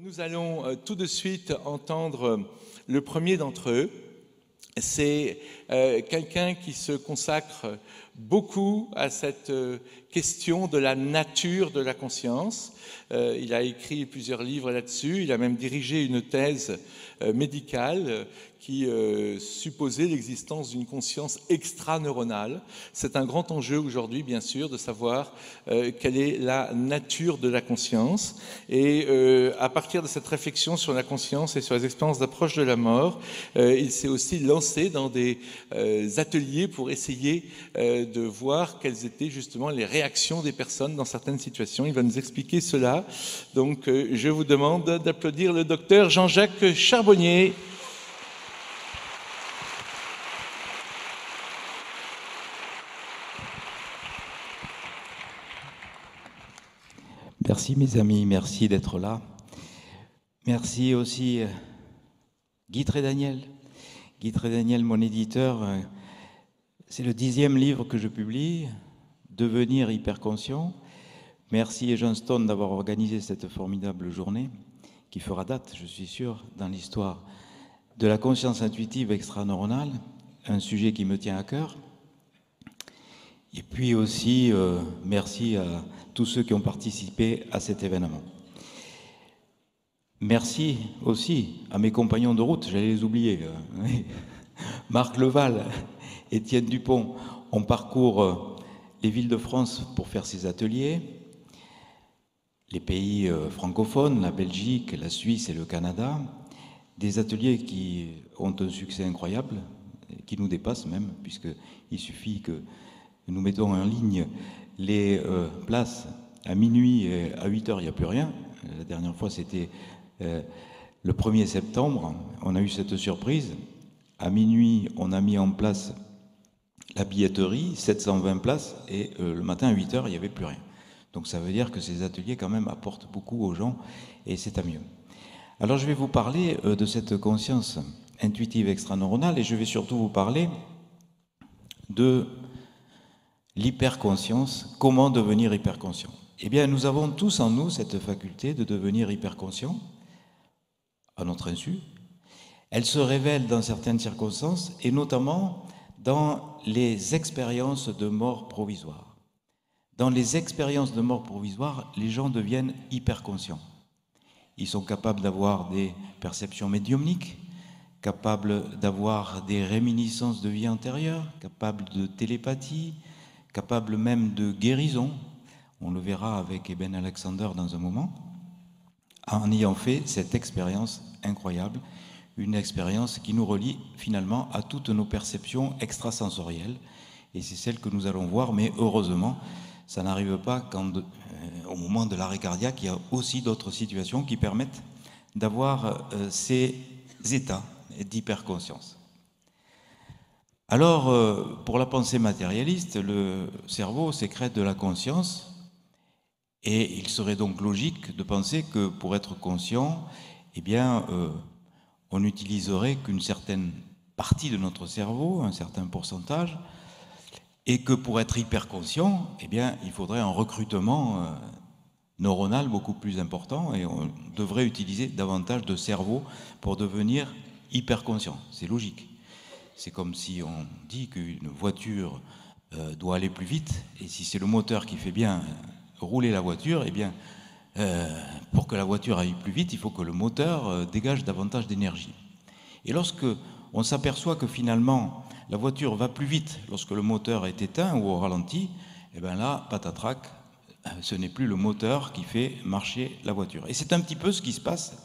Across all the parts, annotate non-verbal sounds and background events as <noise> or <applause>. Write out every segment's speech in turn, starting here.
Nous allons euh, tout de suite entendre euh, le premier d'entre eux. C'est euh, quelqu'un qui se consacre beaucoup à cette question de la nature de la conscience. il a écrit plusieurs livres là-dessus. Il a même dirigé une thèse médicale qui euh, supposait l'existence d'une conscience extraneuronale. C'est un grand enjeu aujourd'hui, bien sûr, de savoir euh, quelle est la nature de la conscience. Et euh, à partir de cette réflexion sur la conscience et sur les expériences d'approche de la mort, il s'est aussi lancé dans des ateliers pour essayer voir quelles étaient justement les réactions des personnes dans certaines situations. Il va nous expliquer cela. Donc, je vous demande d'applaudir le docteur Jean-Jacques Charbonnier. Merci mes amis, merci d'être là. Merci aussi euh, Guy Daniel. Guy Daniel, mon éditeur, euh, c'est le dixième livre que je publie, Devenir hyperconscient. Merci Johnston d'avoir organisé cette formidable journée qui fera date, je suis sûr, dans l'histoire de la conscience intuitive extraneuronale, un sujet qui me tient à cœur. Et puis aussi, euh, merci à tous ceux qui ont participé à cet événement. Merci aussi à mes compagnons de route, j'allais les oublier. Euh, Marc Leval, Étienne Dupont, on parcourt euh, les villes de France pour faire ces ateliers, les pays euh, francophones, la Belgique, la Suisse et le Canada, des ateliers qui ont un succès incroyable, qui nous dépassent même, puisqu'il suffit que nous mettons en ligne les euh, places à minuit et à 8 heures, il n'y a plus rien. La dernière fois, c'était le 1er septembre. On a eu cette surprise. À minuit, on a mis en place la billetterie, 720 places, et euh, le matin à 8 heures, il n'y avait plus rien. Donc ça veut dire que ces ateliers, quand même, apportent beaucoup aux gens, et c'est à mieux. Alors je vais vous parler de cette conscience intuitive extraneuronale, et je vais surtout vous parler de l'hyperconscience, comment devenir hyperconscient Eh bien, nous avons tous en nous cette faculté de devenir hyperconscient, à notre insu. Elle se révèle dans certaines circonstances, et notamment dans les expériences de mort provisoire. Dans les expériences de mort provisoire, les gens deviennent hyperconscients. Ils sont capables d'avoir des perceptions médiumniques, capables d'avoir des réminiscences de vie antérieure, capables de télépathie, capable même de guérison, on le verra avec Eben Alexander dans un moment, en ayant fait cette expérience incroyable, une expérience qui nous relie finalement à toutes nos perceptions extrasensorielles, et c'est celle que nous allons voir, mais heureusement, ça n'arrive pas quand, euh, au moment de l'arrêt cardiaque, il y a aussi d'autres situations qui permettent d'avoir euh, ces états d'hyperconscience. Alors, euh, pour la pensée matérialiste, le cerveau sécrète de la conscience, et il serait donc logique de penser que pour être conscient, eh bien, on n'utiliserait qu'une certaine partie de notre cerveau, un certain pourcentage, et que pour être hyper conscient, eh bien, il faudrait un recrutement euh, neuronal beaucoup plus important, et on devrait utiliser davantage de cerveau pour devenir hyper conscient. C'est logique. C'est comme si on dit qu'une voiture euh, doit aller plus vite, et si c'est le moteur qui fait bien rouler la voiture, eh bien, euh, pour que la voiture aille plus vite, il faut que le moteur dégage davantage d'énergie. Et lorsque on s'aperçoit que finalement la voiture va plus vite lorsque le moteur est éteint ou au ralenti, eh bien là, patatrac, ce n'est plus le moteur qui fait marcher la voiture. Et c'est un petit peu ce qui se passe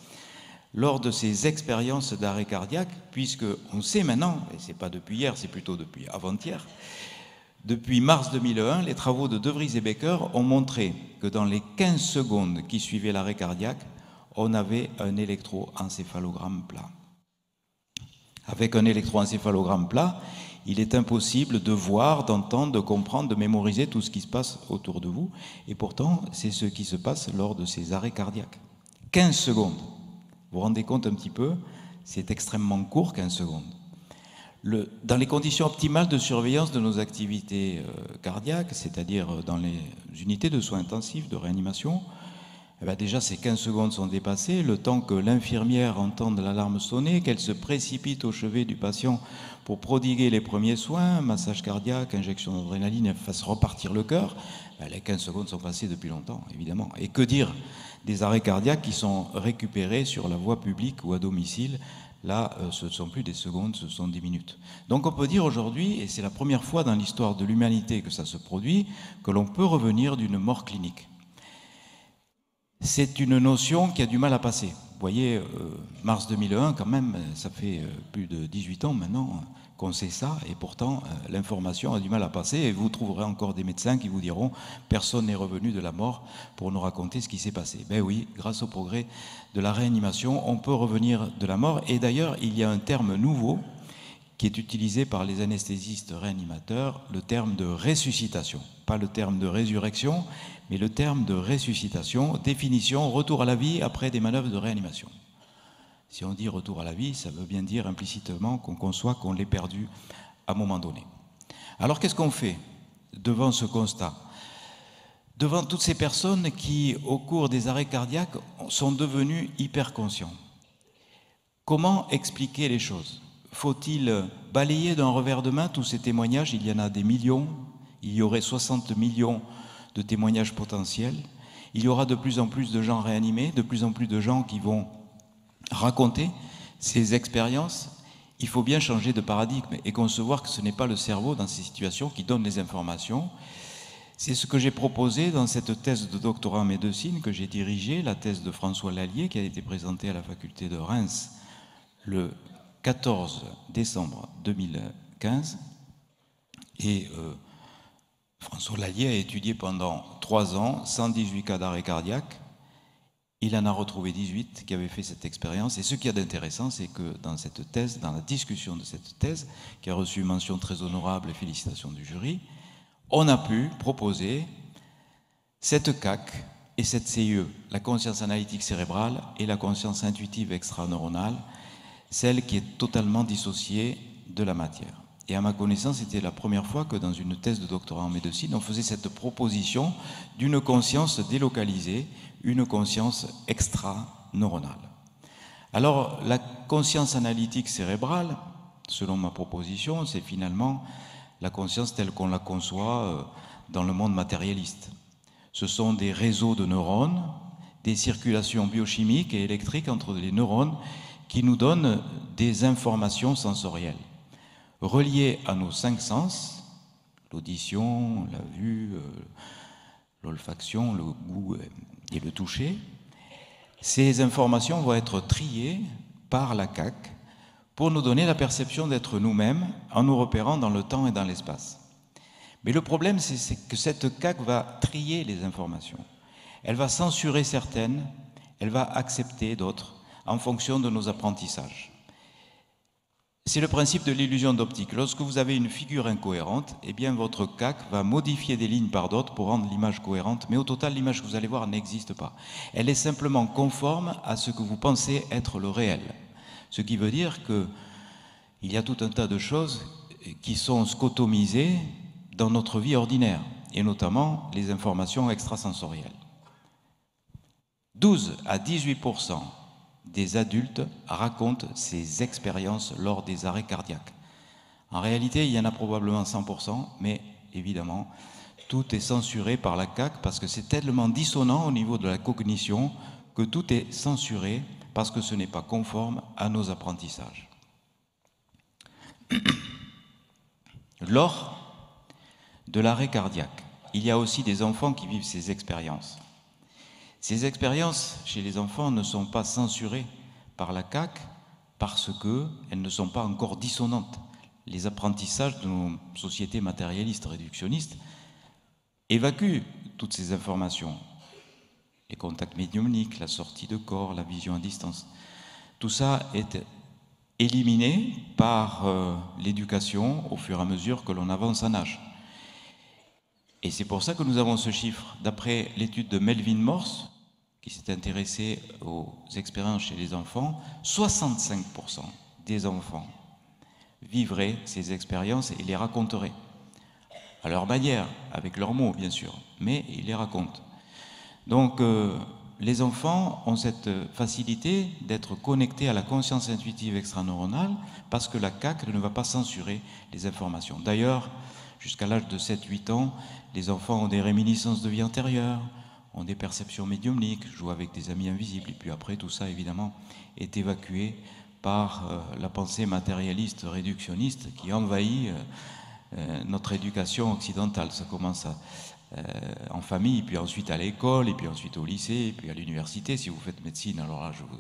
lors de ces expériences d'arrêt cardiaque, puisque on sait maintenant, et c'est pas depuis hier, c'est plutôt depuis avant-hier, depuis mars 2001, les travaux de De Vries et Becker ont montré que dans les 15 secondes qui suivaient l'arrêt cardiaque, on avait un électroencéphalogramme plat. Avec un électroencéphalogramme plat, il est impossible de voir, d'entendre, de comprendre, de mémoriser tout ce qui se passe autour de vous. Et pourtant, c'est ce qui se passe lors de ces arrêts cardiaques. 15 secondes. Vous vous rendez compte un petit peu C'est extrêmement court, 15 secondes. Dans les conditions optimales de surveillance de nos activités euh, cardiaques, c'est-à-dire dans les unités de soins intensifs, de réanimation, eh ben, déjà ces 15 secondes sont dépassées, le temps que l'infirmière entende l'alarme sonner, qu'elle se précipite au chevet du patient pour prodiguer les premiers soins, massage cardiaque, injection d'adrénaline, fasse repartir le cœur, ben, les 15 secondes sont passées depuis longtemps, évidemment. Et que dire des arrêts cardiaques qui sont récupérés sur la voie publique ou à domicile Là, euh, ce ne sont plus des secondes, ce sont des minutes. Donc on peut dire aujourd'hui, et c'est la première fois dans l'histoire de l'humanité que ça se produit, que l'on peut revenir d'une mort clinique c'est une notion qui a du mal à passer. Vous voyez, euh, mars 2001, quand même, ça fait euh, plus de 18 ans maintenant qu'on sait ça, et pourtant euh, l'information a du mal à passer, et vous trouverez encore des médecins qui vous diront personne n'est revenu de la mort pour nous raconter ce qui s'est passé. Ben oui, grâce au progrès de la réanimation, on peut revenir de la mort, et d'ailleurs il y a un terme nouveau qui est utilisé par les anesthésistes réanimateurs, le terme de ressuscitation, pas le terme de résurrection, mais le terme de ressuscitation, définition, retour à la vie après des manœuvres de réanimation. Si on dit retour à la vie, ça veut bien dire implicitement qu'on conçoit qu'on l'ait perdu à un moment donné. Alors qu'est-ce qu'on fait devant ce constat? Devant toutes ces personnes qui, au cours des arrêts cardiaques, sont devenues hyper conscients. Comment expliquer les choses? Faut-il balayer d'un revers de main tous ces témoignages? Il y en a des millions, il y aurait 60 millions de témoignages potentiels. Il y aura de plus en plus de gens réanimés, de plus en plus de gens qui vont raconter ces expériences. Il faut bien changer de paradigme et concevoir que ce n'est pas le cerveau dans ces situations qui donne les informations. C'est ce que j'ai proposé dans cette thèse de doctorat en médecine que j'ai dirigée, la thèse de François Lallier, qui a été présentée à la faculté de Reims le 14 décembre 2015. Et euh, François Lallier a étudié pendant trois ans 118 cas d'arrêt cardiaque. Il en a retrouvé 18 qui avaient fait cette expérience. Et ce qui est intéressant, c'est que dans cette thèse, dans la discussion de cette thèse, qui a reçu mention très honorable et félicitations du jury, on a pu proposer cette CAC et cette CIE, la conscience analytique cérébrale et la conscience intuitive extraneuronale, celle qui est totalement dissociée de la matière. Et à ma connaissance, c'était la première fois que dans une thèse de doctorat en médecine, on faisait cette proposition d'une conscience délocalisée, une conscience extra-neuronale. Alors, la conscience analytique cérébrale, selon ma proposition, c'est finalement la conscience telle qu'on la conçoit euh, dans le monde matérialiste. Ce sont des réseaux de neurones, des circulations biochimiques et électriques entre les neurones qui nous donnent des informations sensorielles reliés à nos cinq sens, l'audition, la vue, euh, l'olfaction, le goût et le toucher, ces informations vont être triées par la CAC pour nous donner la perception d'être nous-mêmes en nous repérant dans le temps et dans l'espace. Mais le problème, c'est que cette CAC va trier les informations. Elle va censurer certaines, elle va accepter d'autres en fonction de nos apprentissages. C'est le principe de l'illusion d'optique. Lorsque vous avez une figure incohérente, eh bien votre CAC va modifier des lignes par d'autres pour rendre l'image cohérente, mais au total, l'image que vous allez voir n'existe pas. Elle est simplement conforme à ce que vous pensez être le réel. Ce qui veut dire que il y a tout un tas de choses qui sont scotomisées dans notre vie ordinaire, et notamment les informations extrasensorielles. 12 à 18 des adultes racontent ces expériences lors des arrêts cardiaques. En réalité, il y en a probablement 100%, mais évidemment, tout est censuré par la CAC parce que c'est tellement dissonant au niveau de la cognition que tout est censuré parce que ce n'est pas conforme à nos apprentissages. <coughs> Lors de l'arrêt cardiaque, il y a aussi des enfants qui vivent ces expériences. Ces expériences chez les enfants ne sont pas censurées par la CAC parce qu'elles ne sont pas encore dissonantes. Les apprentissages de nos sociétés matérialistes réductionnistes évacuent toutes ces informations. Les contacts médiumniques, la sortie de corps, la vision à distance. Tout ça est éliminé par euh, l'éducation au fur et à mesure que l'on avance en âge. Et c'est pour ça que nous avons ce chiffre. D'après l'étude de Melvin Morse, qui s'est intéressé aux expériences chez les enfants, 65% des enfants vivraient ces expériences et les raconteraient. À leur manière, avec leurs mots bien sûr, mais ils les racontent. Donc euh, les enfants ont cette facilité d'être connectés à la conscience intuitive extraneuronale parce que la CAC ne va pas censurer les informations. D'ailleurs, jusqu'à l'âge de 7-8 ans, les enfants ont des réminiscences de vie antérieure, ont des perceptions médiumniques, jouent avec des amis invisibles, et puis après tout ça, évidemment, est évacué par euh, la pensée matérialiste réductionniste qui envahit euh, euh, notre éducation occidentale. Ça commence en famille, puis ensuite à l'école, et puis ensuite au lycée, et puis à l'université. Si vous faites médecine, alors là, je vous,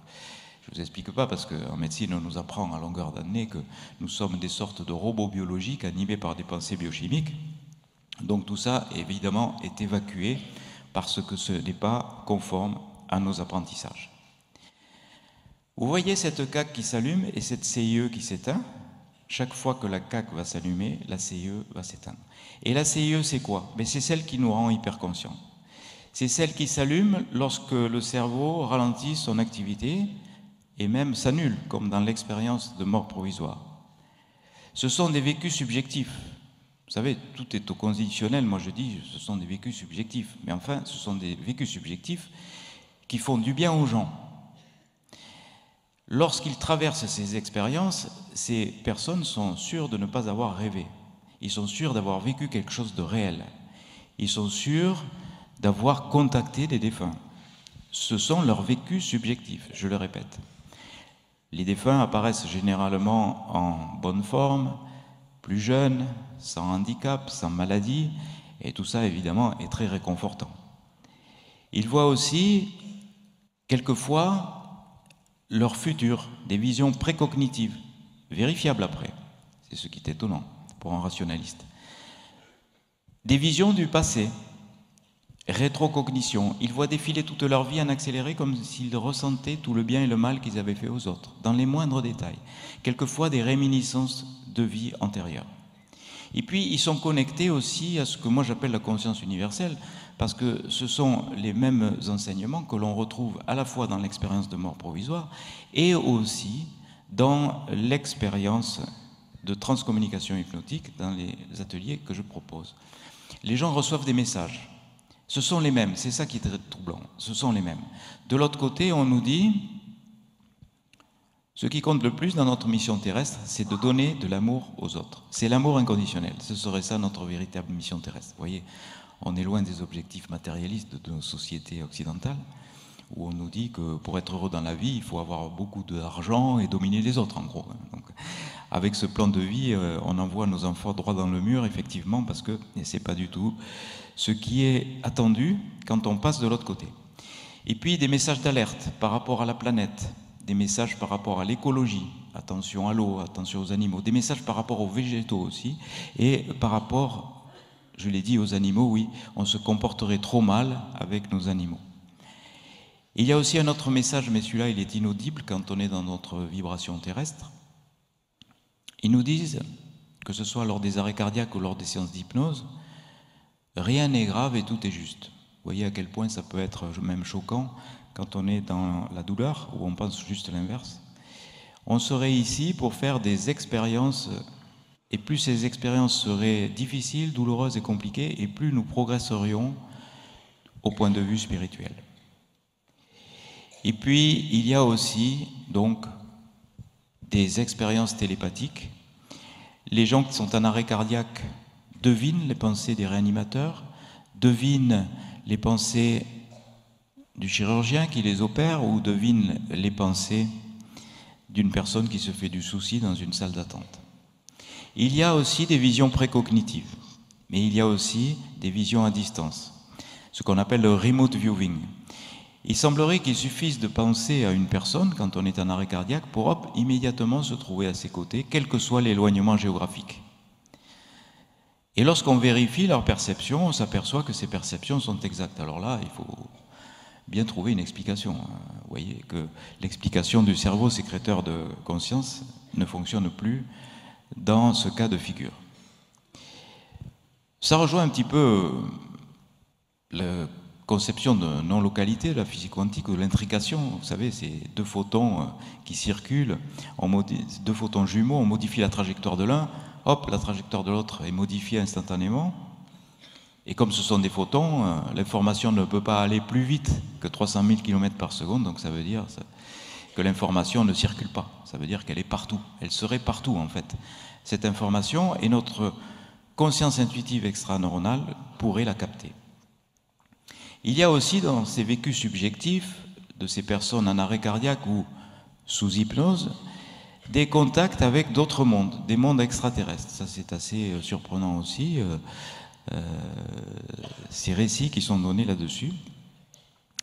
vous explique pas, parce qu'en médecine, on nous apprend à longueur d'année que nous sommes des sortes de robots biologiques animés par des pensées biochimiques. Donc tout ça, évidemment, est évacué parce que ce n'est pas conforme à nos apprentissages. Vous voyez cette CAC qui s'allume et cette CIE qui s'éteint Chaque fois que la CAC va s'allumer, la CIE va s'éteindre. Et la CIE, c'est quoi? Ben, C'est celle qui nous rend hyper conscients. C'est celle qui s'allume lorsque le cerveau ralentit son activité et même s'annule, comme dans l'expérience de mort provisoire. Ce sont des vécus subjectifs. Vous savez, tout est au conditionnel. Moi, je dis, ce sont des vécus subjectifs. Mais enfin, ce sont des vécus subjectifs qui font du bien aux gens. Lorsqu'ils traversent ces expériences, ces personnes sont sûres de ne pas avoir rêvé. Ils sont sûrs d'avoir vécu quelque chose de réel. Ils sont sûrs d'avoir contacté des défunts. Ce sont leurs vécus subjectifs, je le répète. Les défunts apparaissent généralement en bonne forme, plus jeunes, sans handicap, sans maladie, et tout ça évidemment est très réconfortant. Ils voient aussi quelquefois leur futur, des visions précognitives, vérifiables après. C'est ce qui est étonnant pour un rationaliste. Des visions du passé, rétrocognition. Ils voient défiler toute leur vie en accéléré comme s'ils ressentaient tout le bien et le mal qu'ils avaient fait aux autres, dans les moindres détails. Quelquefois des réminiscences de vie antérieure. Et puis, ils sont connectés aussi à ce que moi j'appelle la conscience universelle, parce que ce sont les mêmes enseignements que l'on retrouve à la fois dans l'expérience de mort provisoire et aussi dans l'expérience de transcommunication hypnotique dans les ateliers que je propose. Les gens reçoivent des messages. Ce sont les mêmes, c'est ça qui est très troublant, ce sont les mêmes. De l'autre côté, on nous dit, ce qui compte le plus dans notre mission terrestre, c'est de donner de l'amour aux autres. C'est l'amour inconditionnel. Ce serait ça notre véritable mission terrestre. Vous voyez, on est loin des objectifs matérialistes de nos sociétés occidentales, où on nous dit que pour être heureux dans la vie, il faut avoir beaucoup d'argent et dominer les autres, en gros. Donc, avec ce plan de vie, euh, on envoie nos enfants droit dans le mur, effectivement, parce que c'est pas du tout ce qui est attendu quand on passe de l'autre côté. Et puis des messages d'alerte par rapport à la planète, des messages par rapport à l'écologie, attention à l'eau, attention aux animaux, des messages par rapport aux végétaux aussi, et par rapport, je l'ai dit, aux animaux, oui, on se comporterait trop mal avec nos animaux. Il y a aussi un autre message, mais celui-là, il est inaudible quand on est dans notre vibration terrestre. Ils nous disent, que ce soit lors des arrêts cardiaques ou lors des séances d'hypnose, rien n'est grave et tout est juste. Vous voyez à quel point ça peut être même choquant quand on est dans la douleur, ou on pense juste l'inverse. On serait ici pour faire des expériences, et plus ces expériences seraient difficiles, douloureuses et compliquées, et plus nous progresserions au point de vue spirituel. Et puis, il y a aussi, donc, des expériences télépathiques. Les gens qui sont en arrêt cardiaque devinent les pensées des réanimateurs, devinent les pensées du chirurgien qui les opère ou devine les pensées d'une personne qui se fait du souci dans une salle d'attente. Il y a aussi des visions précognitives, mais il y a aussi des visions à distance, ce qu'on appelle le remote viewing. Il semblerait qu'il suffise de penser à une personne quand on est en arrêt cardiaque pour hop, immédiatement se trouver à ses côtés, quel que soit l'éloignement géographique. Et lorsqu'on vérifie leur perception, on s'aperçoit que ces perceptions sont exactes. Alors là, il faut bien trouver une explication. Hein. Vous voyez que l'explication du cerveau sécréteur de conscience ne fonctionne plus dans ce cas de figure. Ça rejoint un petit peu la conception de non-localité la physique quantique ou de l'intrication. Vous savez, c'est deux photons euh, qui circulent, deux photons jumeaux, on modifie la trajectoire de l'un, hop, la trajectoire de l'autre est modifiée instantanément. Et comme ce sont des photons, euh, l'information ne peut pas aller plus vite que 300 000 km par seconde, donc ça veut dire que l'information ne circule pas. Ça veut dire qu'elle est partout. Elle serait partout en fait. Cette information et notre conscience intuitive extraneuronale pourrait la capter. Il y a aussi dans ces vécus subjectifs de ces personnes en arrêt cardiaque ou sous hypnose des contacts avec d'autres mondes, des mondes extraterrestres. Ça c'est assez euh, surprenant aussi. Euh, euh, ces récits qui sont donnés là-dessus.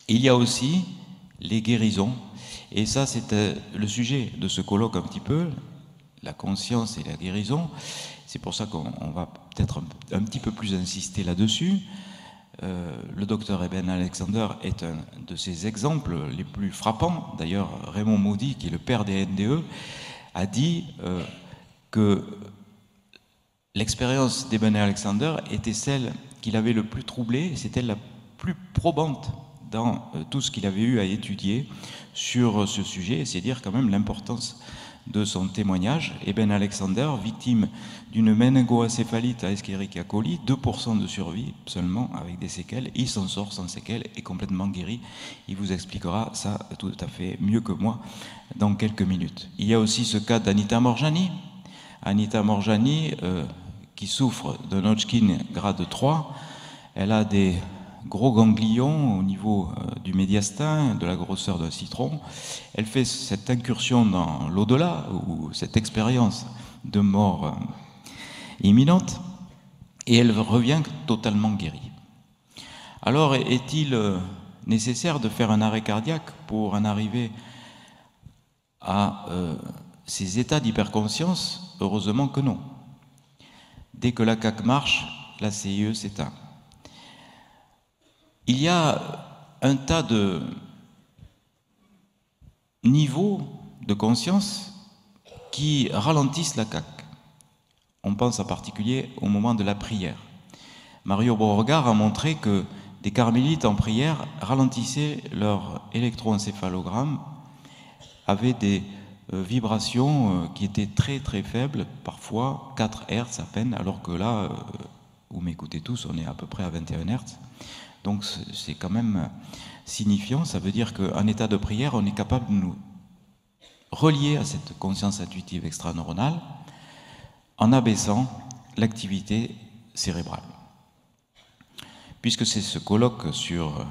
Il y a aussi les guérisons, et ça c'est le sujet de ce colloque un petit peu, la conscience et la guérison. C'est pour ça qu'on va peut-être un, petit peu plus insister là-dessus. Euh, le docteur Eben Alexander est un de ces exemples les plus frappants. D'ailleurs, Raymond Maudit, qui est le père des NDE, a dit que L'expérience d'Eben Alexander était celle qu'il avait le plus troublée, c'était la plus probante dans euh, tout ce qu'il avait eu à étudier sur ce sujet, c'est dire quand même l'importance de son témoignage. Eben Alexander, victime d'une méningoacéphalite à Escherichia coli, 2% de survie seulement avec des séquelles, il s'en sort sans séquelles et complètement guéri. Il vous expliquera ça tout à fait mieux que moi dans quelques minutes. Il y a aussi ce cas d'Anita Morjani. Anita Morjani, euh, qui souffre d'un Hodgkin grade 3. Elle a des gros ganglions au niveau euh, du médiastin, de la grosseur d'un citron. Elle fait cette incursion dans l'au-delà, ou cette expérience de mort euh, imminente, et elle revient totalement guérie. Alors, est-il euh, nécessaire de faire un arrêt cardiaque pour en arriver à ces états d'hyperconscience? Heureusement que non. Dès que la CAC marche, la CIE s'éteint. Il y a un tas de niveaux de conscience qui ralentissent la CAC. On pense en particulier au moment de la prière. Mario Beauregard a montré que des carmélites en prière ralentissaient leur électroencéphalogramme, avaient des euh, vibrations euh, qui étaient très très faibles, parfois 4 Hz à peine, alors que là, euh, vous m'écoutez tous, on est à peu près à 21 Hz. Donc c'est quand même signifiant, ça veut dire qu'en état de prière, on est capable de nous relier à cette conscience intuitive extraneuronale en abaissant l'activité cérébrale. Puisque c'est ce colloque sur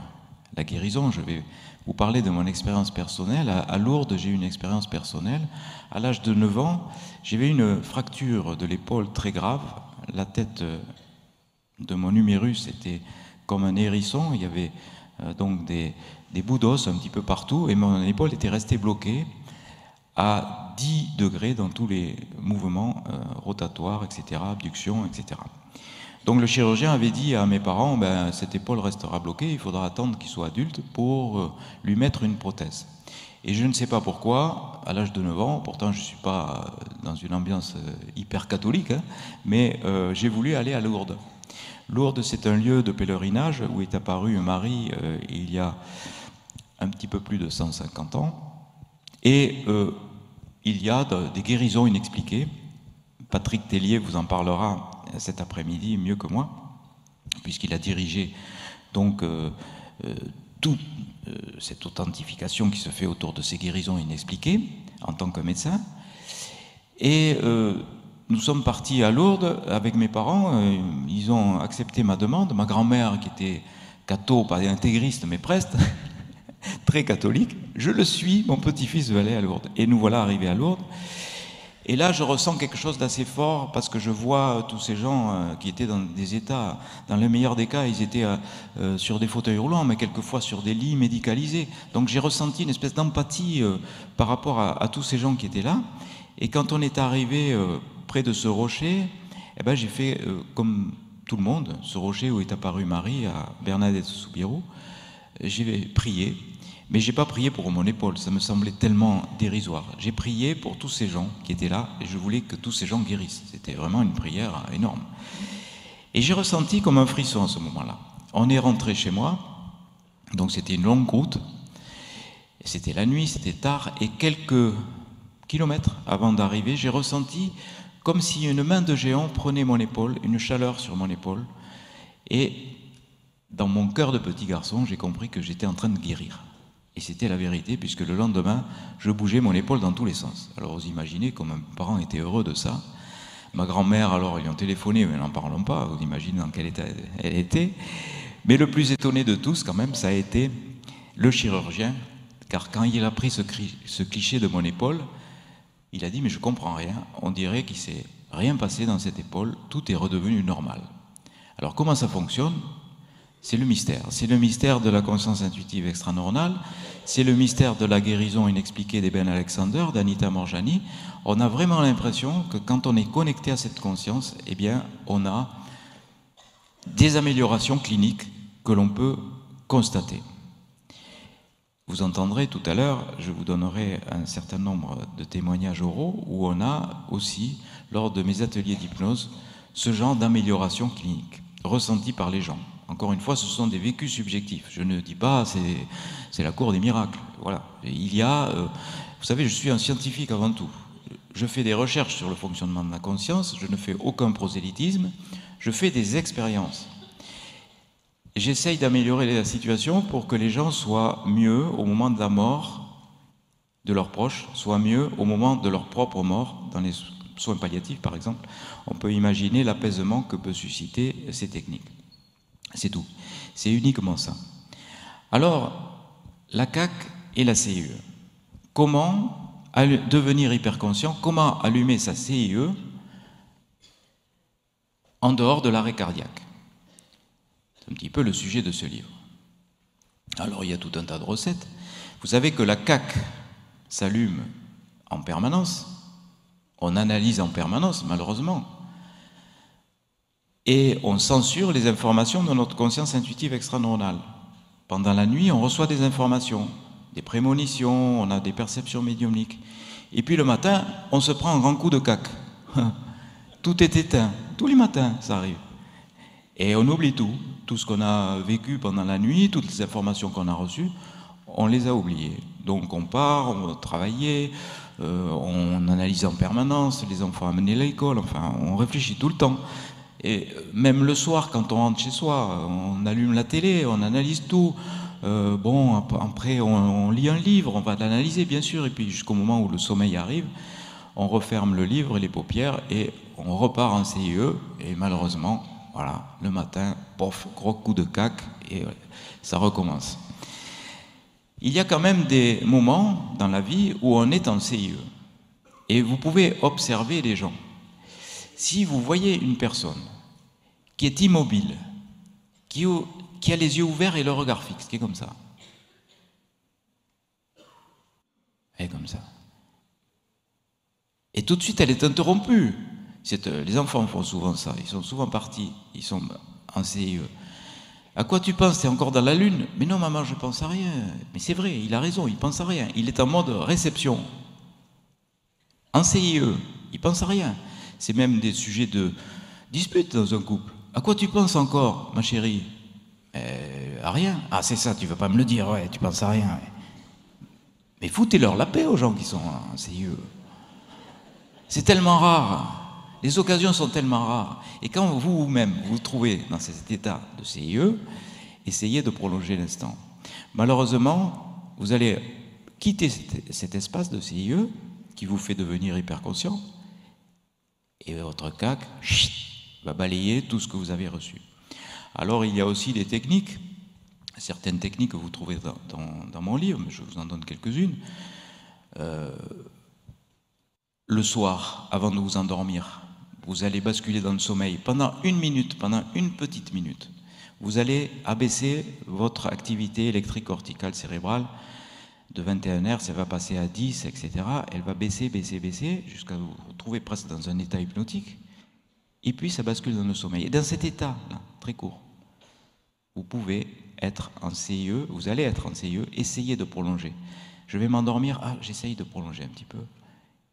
la guérison, je vais vous parler de mon expérience personnelle. À, Lourdes, j'ai eu une expérience personnelle. À l'âge de 9 ans, j'avais une fracture de l'épaule très grave. La tête euh, de mon humérus était comme un hérisson. Il y avait euh, donc des, bouts d'os un petit peu partout et mon épaule était restée bloquée à 10 degrés dans tous les mouvements euh, rotatoires, etc., abduction, etc. Donc le chirurgien avait dit à mes parents, ben, cette épaule restera bloquée, il faudra attendre qu'il soit adulte pour euh, lui mettre une prothèse. Et je ne sais pas pourquoi, à l'âge de 9 ans, pourtant je ne suis pas dans une ambiance hyper catholique, hein, mais j'ai voulu aller à Lourdes. Lourdes, c'est un lieu de pèlerinage où est apparu Marie il y a un petit peu plus de 150 ans. Et il y a des guérisons inexpliquées. Patrick Tellier vous en parlera cet après-midi mieux que moi, puisqu'il a dirigé donc euh, euh, toute euh, cette authentification qui se fait autour de ces guérisons inexpliquées en tant que médecin. Et nous sommes partis à Lourdes avec mes parents. ils ont accepté ma demande. Ma grand-mère, qui était catho, pas intégriste, mais presque, <laughs> très catholique, je le suis. Mon petit-fils veut aller à Lourdes. Et nous voilà arrivés à Lourdes. Et là, je ressens quelque chose d'assez fort parce que je vois euh, tous ces gens euh, qui étaient dans des états, dans le meilleur des cas, ils étaient euh, sur des fauteuils roulants, mais quelquefois sur des lits médicalisés. Donc j'ai ressenti une espèce d'empathie par rapport à, tous ces gens qui étaient là. Et quand on est arrivé près de ce rocher, eh ben, j'ai fait comme tout le monde, ce rocher où est apparue Marie à Bernadette Soubirou. J'ai prié mais j'ai pas prié pour mon épaule, ça me semblait tellement dérisoire. J'ai prié pour tous ces gens qui étaient là et je voulais que tous ces gens guérissent. C'était vraiment une prière énorme. Et j'ai ressenti comme un frisson à ce moment-là. On est rentré chez moi, donc c'était une longue route. C'était la nuit, c'était tard, et quelques kilomètres avant d'arriver, j'ai ressenti comme si une main de géant prenait mon épaule, une chaleur sur mon épaule, Et dans mon cœur de petit garçon, j'ai compris que j'étais en train de guérir. Et c'était la vérité, puisque le lendemain, je bougeais mon épaule dans tous les sens. Alors vous imaginez comme mes parents étaient heureux de ça. Ma grand-mère, alors, ils ont téléphoné, mais n'en parlons pas, vous imaginez dans quel état elle était. Mais le plus étonné de tous, quand même, ça a été le chirurgien, car quand il a pris ce, ce cliché de mon épaule, il a dit, mais je comprends rien, on dirait qu'il s'est rien passé dans cette épaule, tout est redevenu normal. Alors comment ça fonctionne? C'est le mystère. C'est le mystère de la conscience intuitive extranormale, c'est le mystère de la guérison inexpliquée d'Eben Alexander, d'Anita Morjani. On a vraiment l'impression que quand on est connecté à cette conscience, eh bien, on a des améliorations cliniques que l'on peut constater. Vous entendrez tout à l'heure, je vous donnerai un certain nombre de témoignages oraux où on a aussi, lors de mes ateliers d'hypnose, ce genre d'amélioration clinique ressentie par les gens. Encore une fois, ce sont des vécus subjectifs. Je ne dis pas c'est la cour des miracles. Voilà. Il y a, euh, vous savez, je suis un scientifique avant tout. Je fais des recherches sur le fonctionnement de la conscience. Je ne fais aucun prosélytisme. Je fais des expériences. J'essaye d'améliorer la situation pour que les gens soient mieux au moment de la mort de leurs proches, soient mieux au moment de leur propre mort, dans les soins palliatifs par exemple. On peut imaginer l'apaisement que peut susciter ces techniques. C'est tout. C'est uniquement ça. Alors, la CAC et la CIE. Comment devenir hyperconscient Comment allumer sa CIE en dehors de l'arrêt cardiaque? Un petit peu le sujet de ce livre. Alors il y a tout un tas de recettes. Vous savez que la CAC s'allume en permanence, on analyse en permanence malheureusement, et on censure les informations de notre conscience intuitive extra-normale. Pendant la nuit, on reçoit des informations, des prémonitions, on a des perceptions médiumniques. Et puis le matin, on se prend un grand coup de CAC. <laughs> Tout est éteint. Tous les matins, ça arrive. Et on oublie tout tout ce qu'on a vécu pendant la nuit, toutes les informations qu'on a reçues, on les a oubliées. Donc on part, on va travailler, euh, on analyse en permanence, les enfants amenés à l'école, enfin on réfléchit tout le temps. Et même le soir, quand on rentre chez soi, on allume la télé, on analyse tout. Euh, bon, après on, lit un livre, on va l'analyser bien sûr, et puis jusqu'au moment où le sommeil arrive, on referme le livre les paupières et on repart en CIE, et malheureusement, voilà, le matin, pof, gros coup de cac, et ça recommence. Il y a quand même des moments dans la vie où on est en CIE. Et vous pouvez observer les gens. Si vous voyez une personne qui est immobile, qui, a les yeux ouverts et le regard fixe, qui est comme ça, elle est comme ça. Et tout de suite, elle est interrompue. Euh, les enfants font souvent ça, ils sont souvent partis, ils sont en CIE. À quoi tu penses? Tu es encore dans la lune? Mais non, maman, je pense à rien. Mais c'est vrai, il a raison, il pense à rien. Il est en mode réception. En CIE, il pense à rien. C'est même des sujets de dispute dans un couple. À quoi tu penses encore, ma chérie? Euh, À rien. Ah, c'est ça, tu veux pas me le dire, ouais, tu penses à rien. Mais foutez-leur la paix aux gens qui sont en CIE. C'est tellement rare. Les occasions sont tellement rares. Et quand vous-même vous trouvez dans cet état de CIE, essayez de prolonger l'instant. Malheureusement, vous allez quitter cet, espace de CIE qui vous fait devenir hyperconscient et votre CAC va balayer tout ce que vous avez reçu. Alors il y a aussi des techniques, certaines techniques que vous trouvez dans, mon livre, mais je vous en donne quelques-unes. Euh, le soir, avant de vous endormir, vous allez basculer dans le sommeil pendant une minute, pendant une petite minute. Vous allez abaisser votre activité électrique corticale cérébrale de 21 Hz, elle va passer à 10, etc. Elle va baisser, baisser, baisser, jusqu'à vous retrouver presque dans un état hypnotique. Et puis ça bascule dans le sommeil. Et dans cet état-là, très court, vous pouvez être en CIE, vous allez être en CIE, essayez de prolonger. Je vais m'endormir, ah, j'essaye de prolonger un petit peu.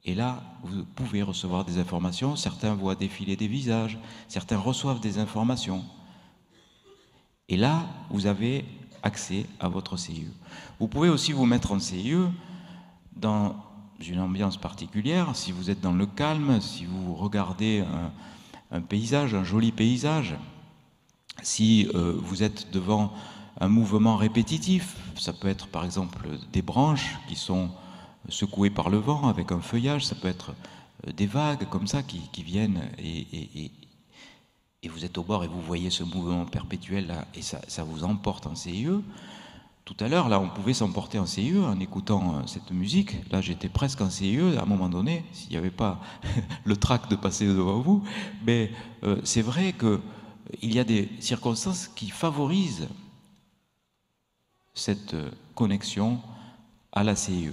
Et là, vous pouvez recevoir des informations. Certains voient défiler des visages, certains reçoivent des informations. Et là, vous avez accès à votre CIE. Vous pouvez aussi vous mettre en CIE dans une ambiance particulière, si vous êtes dans le calme, si vous regardez un, paysage, un joli paysage, si euh, vous êtes devant un mouvement répétitif, ça peut être par exemple des branches qui sont secouées par le vent avec un feuillage, ça peut être euh, des vagues comme ça qui, viennent et, vous êtes au bord et vous voyez ce mouvement perpétuel là et ça, ça vous emporte en CIE. Tout à l'heure, là, on pouvait s'emporter en CIE en écoutant euh, cette musique. Là, j'étais presque en CIE à un moment donné, s'il n'y avait pas <laughs> le trac de passer devant vous. Mais euh, c'est vrai qu'il y a des circonstances qui favorisent cette connexion à la CIE.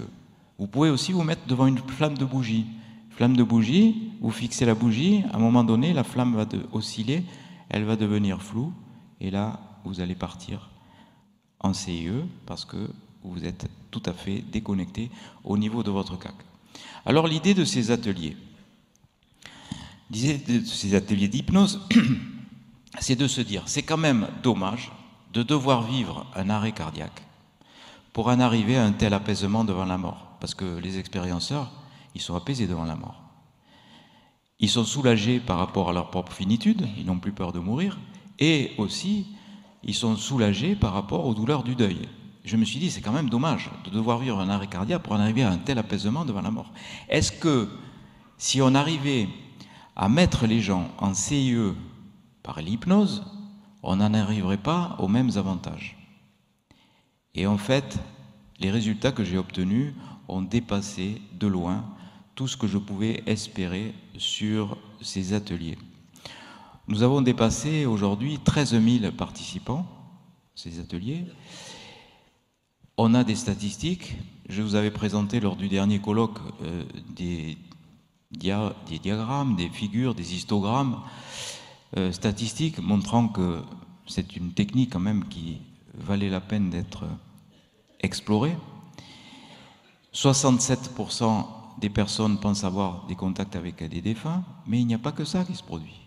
Vous pouvez aussi vous mettre devant une flamme de bougie. Flamme de bougie, vous fixez la bougie, à un moment donné, la flamme va osciller, elle va devenir floue, et là, vous allez partir en CIE parce que vous êtes tout à fait déconnecté au niveau de votre CAC. Alors l'idée de ces ateliers, de ces ateliers d'hypnose, <coughs> c'est de se dire, c'est quand même dommage de devoir vivre un arrêt cardiaque pour en arriver à un tel apaisement devant la mort. Parce que les expérienceurs, ils sont apaisés devant la mort. Ils sont soulagés par rapport à leur propre finitude, ils n'ont plus peur de mourir, et aussi ils sont soulagés par rapport aux douleurs du deuil. Je me suis dit, c'est quand même dommage de devoir vivre un arrêt cardiaque pour en arriver à un tel apaisement devant la mort. Est-ce que si on arrivait à mettre les gens en CIE par l'hypnose, on n'en arriverait pas aux mêmes avantages? Et en fait, les résultats que j'ai obtenus ont dépassé de loin tout ce que je pouvais espérer sur ces ateliers. Nous avons dépassé aujourd'hui 13 000 participants, ces ateliers. On a des statistiques. Je vous avais présenté lors du dernier colloque euh, des, diagrammes, des figures, des histogrammes euh, statistiques montrant que c'est une technique quand même qui valait la peine d'être explorée. 67% des personnes pensent avoir des contacts avec des défunts, mais il n'y a pas que ça qui se produit.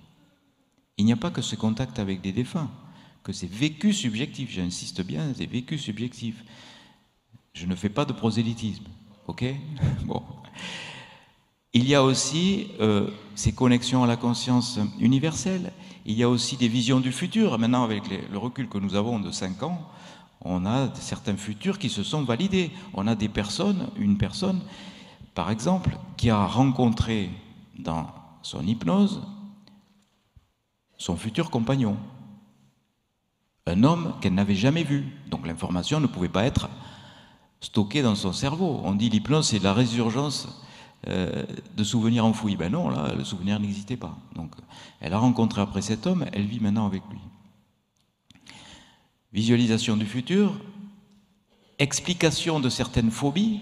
Il n'y a pas que ce contact avec des défunts, que c'est vécu subjectif, j'insiste bien, c'est vécu subjectif. Je ne fais pas de prosélytisme, ok? <laughs> Bon. Il y a aussi euh, ces connexions à la conscience universelle, il y a aussi des visions du futur. Maintenant, avec le recul que nous avons de 5 ans, on a certains futurs qui se sont validés. On a des personnes, une personne, par exemple, qui a rencontré dans son hypnose son futur compagnon, un homme qu'elle n'avait jamais vu. Donc l'information ne pouvait pas être stockée dans son cerveau. On dit l'hypnose, c'est la résurgence euh, de souvenirs enfouis. Ben non, là, le souvenir n'existait pas. Donc elle a rencontré après cet homme, elle vit maintenant avec lui. Visualisation du futur, explication de certaines phobies,